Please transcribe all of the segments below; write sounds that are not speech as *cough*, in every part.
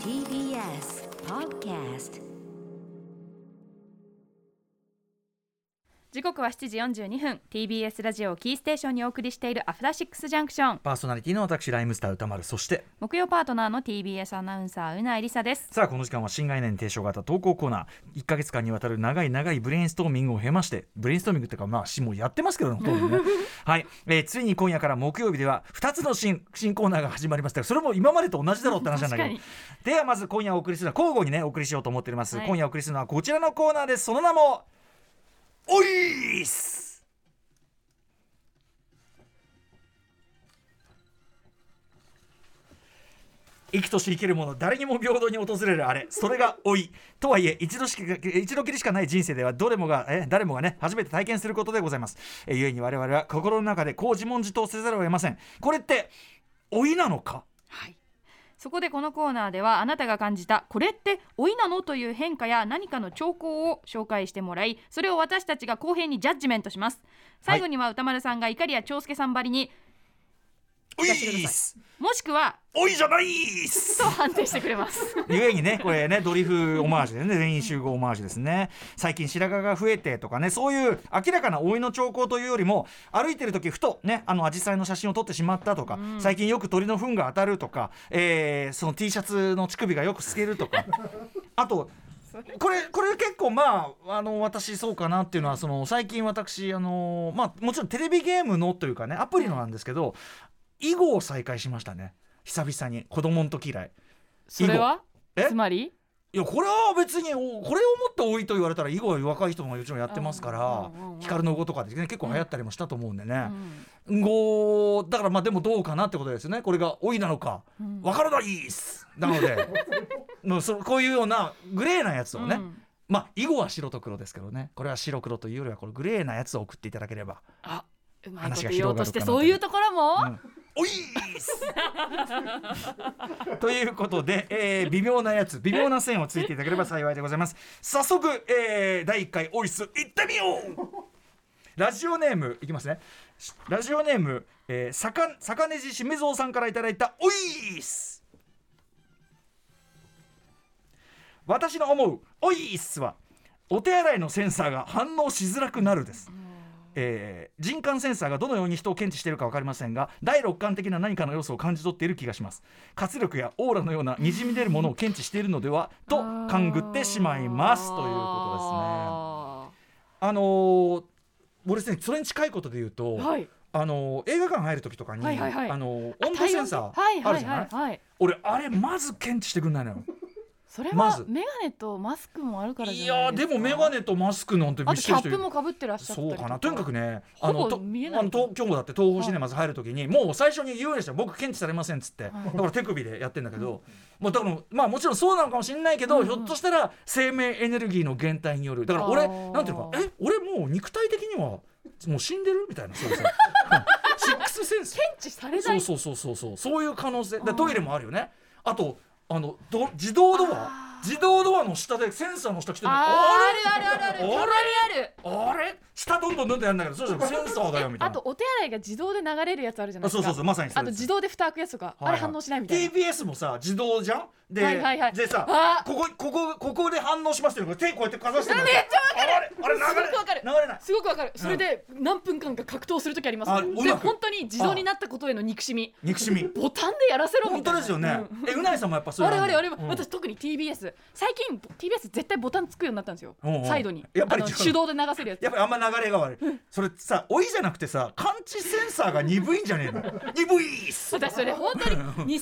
TBS Podcast 時刻は7時42分。TBS ラジオをキーステーションにお送りしているアフターシックスジャンクションパーソナリティの私ライムスター宇多丸。そして木曜パートナーの TBS アナウンサー宇内梨沙です。さあこの時間は新概念提唱型投稿コーナー。1か月間にわたる長い長いブレインストーミングを経ましてブレインストーミングっていうかまあしもうやってますけどね *laughs* はい、えーついに今夜から木曜日では2つの新新コーナーが始まりました。がそれも今までと同じだろうって話なんだけど。確ではまず今夜お送りするのは交互にねお送りしようと思っております、はい。今夜お送りするのはこちらのコーナーです。その名もおいっす。生きとし生けるもの誰にも平等に訪れるあれ。それが老い。とはいえ一度しか一度きりしかない人生ではどれもがえ誰もがね初めて体験することでございます。え故に我々は心の中でこう自問自答せざるを得ません。これって老いなのか？はい。そこでこのコーナーではあなたが感じたこれって老いなのという変化や何かの兆候を紹介してもらいそれを私たちが公平にジャッジメントします。最後には歌丸さんが怒りや長介さんばりにおい出してくださいっす。もしくはおいじゃないっす。と判定してくれます。ゆえにねこれねドリフオマージュでね全員集合オマージュですね。最近白髪が増えてとかねそういう明らかな老いの兆候というよりも歩いてる時ふとねあの紫陽花の写真を撮ってしまったとか、最近よく鳥の糞が当たるとか、えーその T シャツの乳首がよく透けるとか。あとこれこれ結構まああの私そうかなっていうのはその最近私あのまあもちろんテレビゲームのというかねアプリのなんですけど囲碁を再開しましたね。久々に。子供の時以来。それは？え？つまり？いやこれは別におこれをもっと多いと言われたら囲碁は若い人ももちろんやってますから光の碁とかで、ね、結構流行ったりもしたと思うんでね、うん。碁だからまあでもどうかなってことですよね。これが老いなのかうん。わからないっす。なので。*laughs* のそこういうようなグレーなやつをね、うん。まあ囲碁は白と黒ですけどね。これは白黒というよりはこれグレーなやつを送っていただければ、あうまい話がこと言おうとしてそういうところも、うんおいーす。*laughs* ということで、えー微妙なやつ微妙な線をついていただければ幸いでございます。早速、えー第1回おいっす行ってみよう。ラジオネームいきますね。ラジオネーム、えー、さか坂根地しめぞうさんからいただいたおいっす。私の思うおいっすはお手洗いのセンサーが反応しづらくなるです。えー人感センサーがどのように人を検知しているか分かりませんが第六感的な何かの要素を感じ取っている気がします。活力やオーラのようなにじみ出るものを検知しているのではと勘ぐってしまいますということですね。ああのー俺ですねそれに近いことで言うと、ーはい。あのー映画館入る時とかに、はいはいはい。あのー温度センサーあるじゃない,、はいはい？俺あれまず検知してくんないのよそれはメガネとマスクもあるからいじゃないやーでもメガネとマスクなんてあとキャップもかぶってらっしゃったりそうかな。とにかくねあのとあの東京だって東宝シネマズ入るときに、もう最初に言うんですよ僕検知されませんっつって、だから手首でやってんだけど、もうだからまあもちろんそうなのかもしれないけど、ひょっとしたら生命エネルギーの減退による。だから俺なんていうのかえ俺もう肉体的にはもう死んでるみたいなそうそうシックスセンス。検知されない。そうそうそうそうそう。そういう可能性。でトイレもあるよね。あとあのど自動ドア？自動ドアの下でセンサーの下来てるのあーあるあるあるある。あれ？ある。あれ？下どんどんどんどんやるんだけどそうじゃん *laughs* センサーだよみたいな。あとお手洗いが自動で流れるやつあるじゃないですか。あそうそうそうまさにそあと自動で蓋開くやつとか、はいはい。あれ反応しないみたいな。TBS もさ自動じゃん？で,、はいはいはい。でさあここここここで反応しますって手こうやってかざしてるの。めっちゃあれ？あれ？流れすごくわかる。流れない。すごくわかる。それで何分間か格闘する時あります。もんであうまく。本当に自動になったことへの憎しみ。憎しみ。ボタンでやらせろみ本たいな。当ですよね、えうないさんもやっぱそうあれあれあれ、うん。私特に TBS 最近 TBS 絶対ボタンつくようになったんですよ。サイドに。やっぱり手動で流せるやつ。やっぱりあんま流れが悪い。それさ老いじゃなくてさ感知センサーが鈍いんじゃねえの？*laughs* 鈍いっす。私それ本当に *laughs* 23分くらい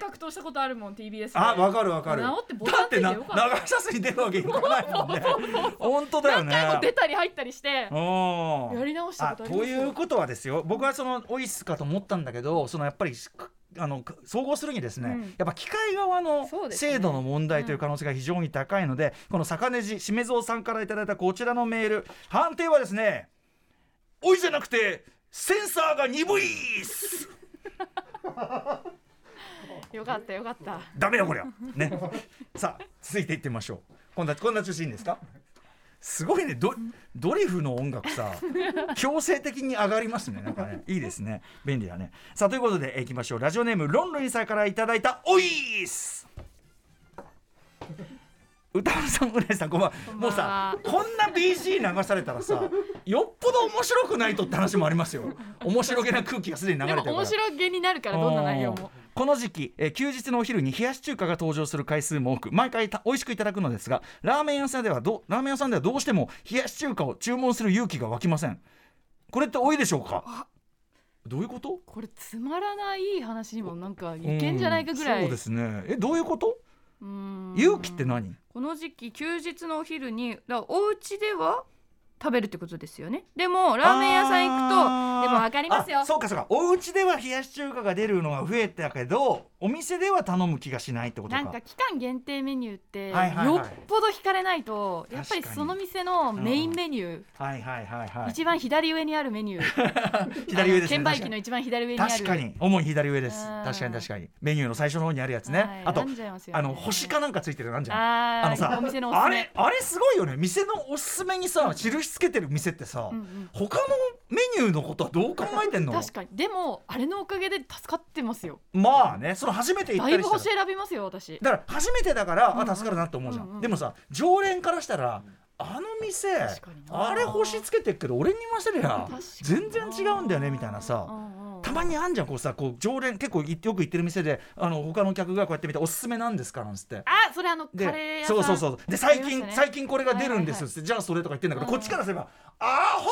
格闘したことあるもん TBS であわかるわかる。治ってボタンついてだってなよかった長さすに出るわけいかないもんね本当だよね。何回も出たり入ったりしてう。んやり直したことありますということはですよ。僕はそのオイスかと思ったんだけどそのやっぱりあの総合するにですね、うん。やっぱ機械側の制度の問題という可能性が非常に高いので、この坂根地しめぞうさんからいただいたこちらのメール判定はですねおいじゃなくてセンサーが鈍いっす。*laughs* よかったよかった。ダメよこりゃ。ね。さあ続いていってみましょう。今度はこんな調子いいんですか？すごいね。ドドリフの音楽さ *laughs* 強制的に上がりますね。なんかねいいですね。便利だね。さあということでいきましょう。ラジオネームロンロンさんからいただいたおいっす。歌丸さんうなぎさんこんばんは。もうさこんな BG 流されたらさよっぽど面白くないとって話もありますよ。面白げな空気がすでに流れてるから。面白げになるからどんな内容もこの時期、えー休日のお昼に冷やし中華が登場する回数も多く毎回た美味しくいただくのですがラーメン屋さんではどラーメン屋さんではどうしても冷やし中華を注文する勇気が湧きません。これって多いでしょうか？どういうこと？これつまらない話にもなんかいけんじゃないかぐらい。うんそうですね。えどういうこと？う勇気って何？この時期休日のお昼にだお家では食べるってことですよね。でもラーメン屋さん行くとでもわかりますよ。あそうかそうか。お家では冷やし中華が出るのが増えたけどお店では頼む気がしないってことか。なんか期間限定メニューってよっぽど惹かれないとやっぱりその店のメインメニューはいはいはいはい。一番左上にあるメニュー。*laughs* 左上ですね券売機の一番左上にある。確かに。主に左上です。うん。確かに確かに。メニューの最初の方にあるやつね、はい。あとねあの星かなんかついてるのあんじゃん。あーあのさお店のあれあれすごいよね。店のおすすめにさ印つけてる店ってさ、うんうん。他のメニューのことはどう考えてんの？確かに。でもあれのおかげで助かってますよ。まあねその初めて行ったりした選びますよ私。だから初めてだから、うんうんあ助かるなって思うじゃん、うんうんでもさ常連からしたらあの店あれ星つけてっけど俺に言わせりゃ全然違うんだよねみたいなさ、うんうんたまにあんじゃんこうさこう常連結構いよく行ってる店であの他の客がこうやって見ておすすめなんですかなんつって。あそれあのカレーで屋さん。そうそうそう。で最近、ね。最近これが出るんですっつって、じゃあそれとか言ってんだけど、こっちからすれば「アホ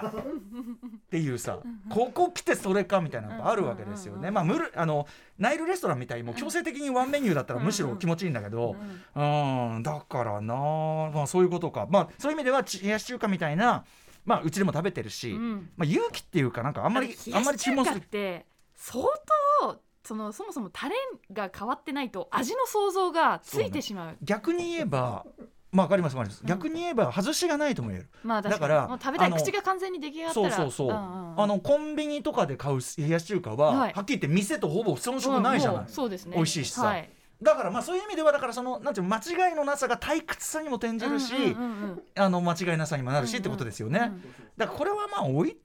か!」っていうさここ来てそれかみたいなのがあるわけですよね。まあ無理あのナイルレストランみたいにもう強制的にワンメニューだったらむしろ気持ちいいんだけど、うん、だからなまあそういうことか。まあそういう意味ではち冷やし中華みたいなまあうちでも食べてるし、うん。まあ勇気っていうかなんかあんまりあんまり注文する。って相当そのそもそもタレが変わってないと味の想像がついてしまう。逆に言えばまあわかりますわかります、逆に言えば外しがないとも言える。まあだから食べたい口が完全に出来上がったら。そうそうそう、あのコンビニとかで買う冷やし中華は、ははいっきり言って店とほぼ遜色ないじゃない、そうですね。美味しいしさ。はい。だからまあそういう意味ではだからそのなんていうの間違いのなさが退屈さにも転じるし、あの間違いなさにもなるし、ってことですよね、うんだからこれはまあおい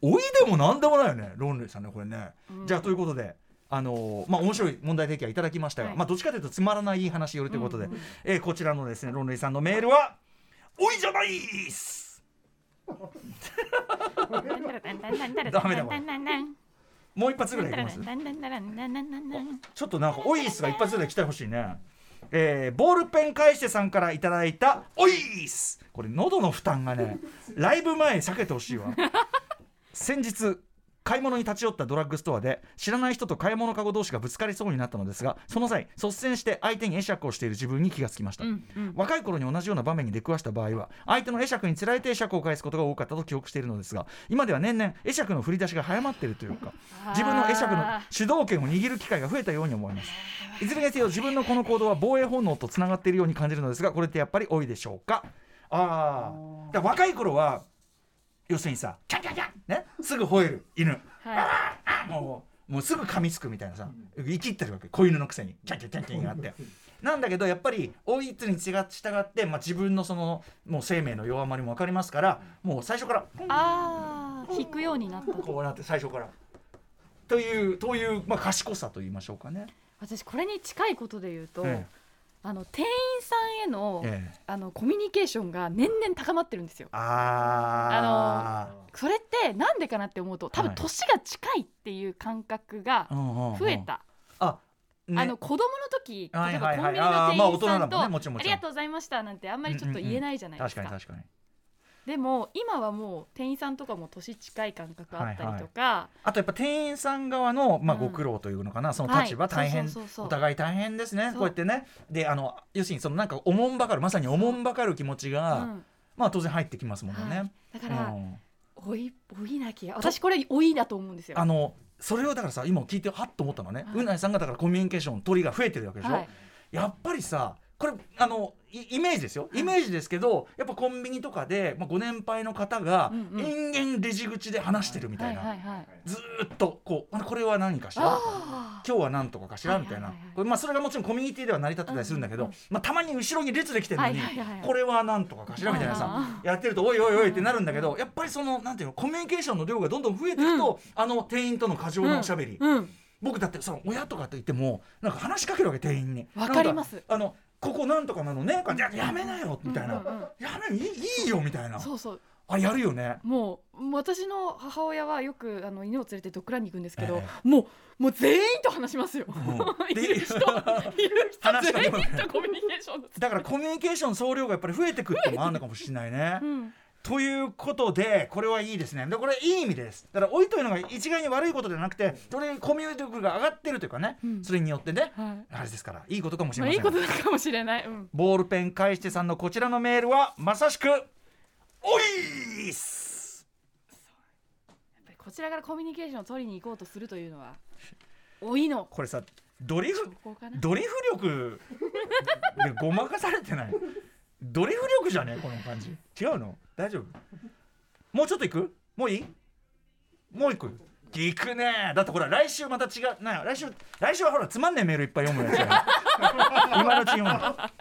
おいでもなんでもないよね。ロンレイさんねこれね、うん。じゃあということであのーまあ面白い問題提起はいただきましたが、はいまあどっちかというとつまらない話よりということで、うんうんえーこちらのですねロンレイさんのメールは「おいじゃないっす! *laughs*」ダメだわもう一発ぐらいいきます？ちょっとなんかオイスが一発ぐらい来てほしいね。えーボールペン返してさんからいただいたオイスこれ喉の負担がねライブ前避けてほしいわ先日買い物に立ち寄ったドラッグストアで知らない人と買い物かご同士がぶつかりそうになったのですがその際率先して相手に会釈をしている自分に気がつきました、うんうん。若い頃に同じような場面に出くわした場合は相手の会釈につられて会釈を返すことが多かったと記憶しているのですが今では年々会釈の振り出しが早まっているというか自分の会釈の主導権を握る機会が増えたように思います。いずれにせよ自分のこの行動は防衛本能とつながっているように感じるのですがこれってやっぱり多いでしょうか？ああ若い頃は要するにさキャンキャンキすぐ吠える。犬。はもうもうすぐ噛みつくみたいなさ。生きってるわけ。子犬のくせに。キャンキャンキャンキャンがあって。なんだけどやっぱり追いつに従って、まあ、自分のそのもう生命の弱まりも分かりますからもう最初からいああ引くようになったこうなって最初から。というという、まあ、賢さと言いましょうかね。私これに近いことで言うと、えあの店員さんへの,、ええ。えあのコミュニケーションが年々高まってるんですよ。あそれってなんでかなって思うと多分はい。年が近いっていう感覚が増えた。あ、ね。あの子供の時、はい例えばはい。はいコンビニの店員さんと、ありがとうございましたなんてあんまりちょっと言えないじゃないですか。確かに確かにでも今はもう店員さんとかも年近い感覚あったりとか、あとやっぱ店員さん側の、まあ、うん。ご苦労というのかな、その立場はい大変、お互い大変ですね。こうやってね。であの要するにそのなんかおもんばかるまさにおもんばかる気持ちが、うん。まあ当然入ってきますもんね。はい。だから、うん。老い老いなきゃ私これ老いだと思うんですよ。あのそれをだからさ今聞いてはっと思ったのね、はい。うなぎさんがだからコミュニケーション取りが増えてるわけでしょ、はい。やっぱりさこれあのイイメージですよ。イメージですけどやっぱコンビニとかで、まあ、ご年配の方がうんうん。延々レジ口で話してるみたいな、ずーっとこうあこれは何かしら？あ今日は何とかかしら？みたいな、まあ、それがもちろんコミュニティでは成り立ってたりするんだけど、まあ、たまに後ろに列できてるのに、これは何とかかしら？みたいなさあやってるとおいおいおいってなるんだけどやっぱりそのなんていうのコミュニケーションの量がどんどん増えていくと、あの店員との過剰なおしゃべり、うん。僕だってその親とかと言ってもなんか話しかけるわけ店員に。わかります。あのここなんとかなのねややめなよみたいな、うんうんうん。やめいいいいよみたいな。そうそう。あやるよね。もう私の母親はよくあの犬を連れてドッグランに行くんですけど、えもうもう全員と話しますよ。ん。*laughs* いる人いる人全員とコミュニケーションだからコミュニケーション総量がやっぱり増えてくってのもあるのかもしれないね。うんということでこれはいいですね。でこれいい意味です。だから老いというのが一概に悪いことではなくてそれコミュニティ力が上がってるというかね、うん。それによってねはい。あれですからいいことかもしれません。いことかもしれない。うん。ボールペン返してさんのこちらのメールはまさしくおいっす。やっぱりこちらからコミュニケーションを取りに行こうとするというのは老いの。これさドリフ。ドリフ力でごまかされてない？ドリフ力じゃね？この感じ。違うの？大丈夫？もうちょっといく？もういい？もういく？行くね。だってほら来週また違う。な来週来週はほらつまんねえメールいっぱい読むやつや *laughs* 今のうち読む。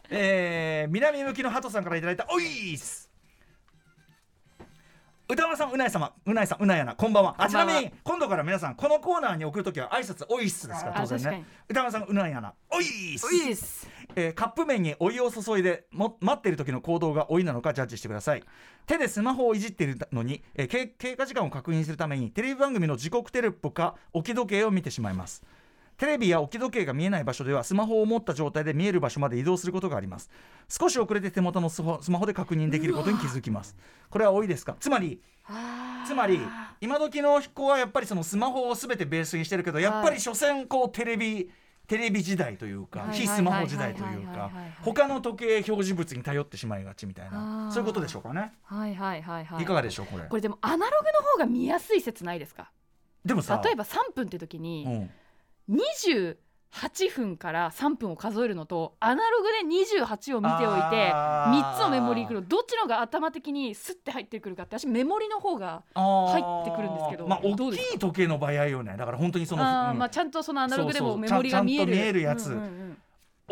えー、南向きのハトさんからいただいたおいっす歌丸さんうない様。うないさんうないやな。こんばんは。あちなみに今度から皆さんこのコーナーに送るときは挨拶おいっすですか？らあ当然ね。歌丸さんうないやな。おいっすおいです。えーカップ麺にお湯を注いでも待っている時の行動がおいなのかジャッジしてください。手でスマホをいじっているのに、えー経経過時間を確認するためにテレビ番組の時刻テレポか置き時計を見てしまいます。テレビや置き時計が見えない場所ではスマホを持った状態で見える場所まで移動することがあります。少し遅れて手元のスマホで確認できることに気づきます。これは多いですか？つまりつまり今時の子はやっぱりそのスマホを全てベースにしてるけどやっぱり所詮こうテレビテレビ時代というか非スマホ時代というか他の時計表示物に頼ってしまいがちみたいなそういうことでしょうかね。はいはいはいはい。いかがでしょうこれ？これでもアナログの方が見やすい説ないですか？でもさ例えば3分って時に、うん、8分から3分を数えるのとアナログで28を見ておいて3つのメモリーくるどっちのが頭的にスッて入ってくるかって私メモリの方が入ってくるんですけどまあ大きい時計の場合よね。だから本当にその、うん、まあ、ちゃんとそのアナログでもメモリが見えるやつ。うんうんうん。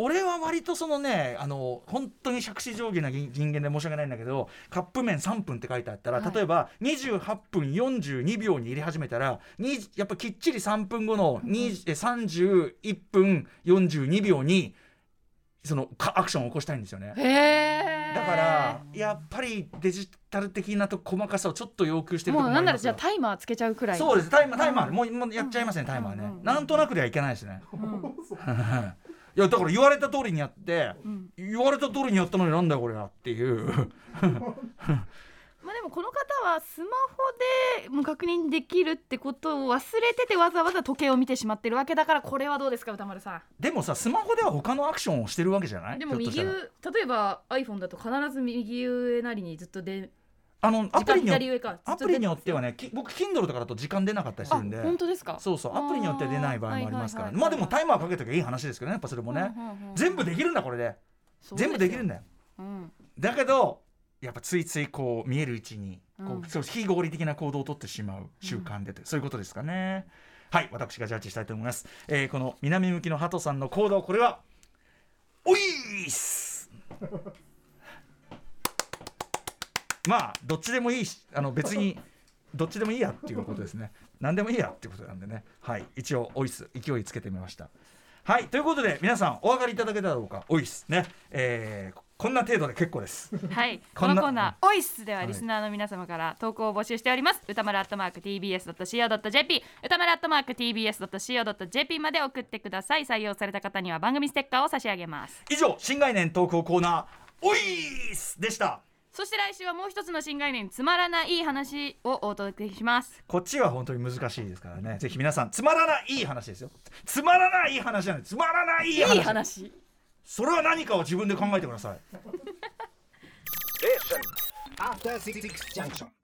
俺は割とそのねあの本当に杓子定規な人人間で申し訳ないんだけどカップ麺3分って書いてあったら、はい。例えば28分42秒に入れ始めたらにやっぱきっちり3分後のにえ31分42秒にそのかアクションを起こしたいんですよね。だからやっぱりデジタル的なと細かさをちょっと要求してるともうなんならじゃあタイマーつけちゃうくらいそうです。タイマータイマー、うんもうもうやっちゃいますね、タイマーね、うんなんとなくではいけないですね。うん *laughs* *laughs* いやだから言われた通りにやって、うん。言われた通りにやったのになんだよこれはっていう。まあでもこの方はスマホでもう確認できるってことを忘れててわざわざ時計を見てしまってるわけだからこれはどうですか歌丸さでもさスマホでは他のアクションをしてるわけじゃない？んでも右例えば iPhone だと必ず右上なりにずっとであのア時プリにアプリによってはねき僕 Kindle とかだと時間出なかったりすあるんで。本当ですか？そうそうアプリによっては出ない場合もありますからね。まあでもタイマーかけときゃいい話ですけどねやっぱそれもね、全部できるんだこれで。全部できるんだ、だよ。うん、だけどやっぱついついこう見える位置にこう、うんそう非合理的な行動をとってしまう習慣でと、そういうことですかね。はい私がジャッジしたいと思います、えーこの南向きのハトさんの行動これはおいーっすまあどっちでもいいしあの別にどっちでもいいやっていうことですね。何でもいいやっていうことなんでね。はい。一応おいっす勢いつけてみました。はい。ということで皆さんお分かりいただけただろうか？おいっすね。えーこんな程度で結構です。はい、*laughs* このコーナー「オイス」でははいリスナーの皆様から投稿を募集しております、歌丸アットマーク TBS.CO.JP 歌丸アットマーク TBS.CO.JP まで送ってください。採用された方には番組ステッカーを差し上げます。以上新概念投稿コーナーおいーすでしたそして来週はもう一つの新概念つまらない話をお届けします。こっちは本当に難しいですからね。ぜひ皆さんつまらない話ですよ。つまらない話じゃない。つまらないい話。い話。それは何かを自分で考えてください。*laughs* After Six Junction.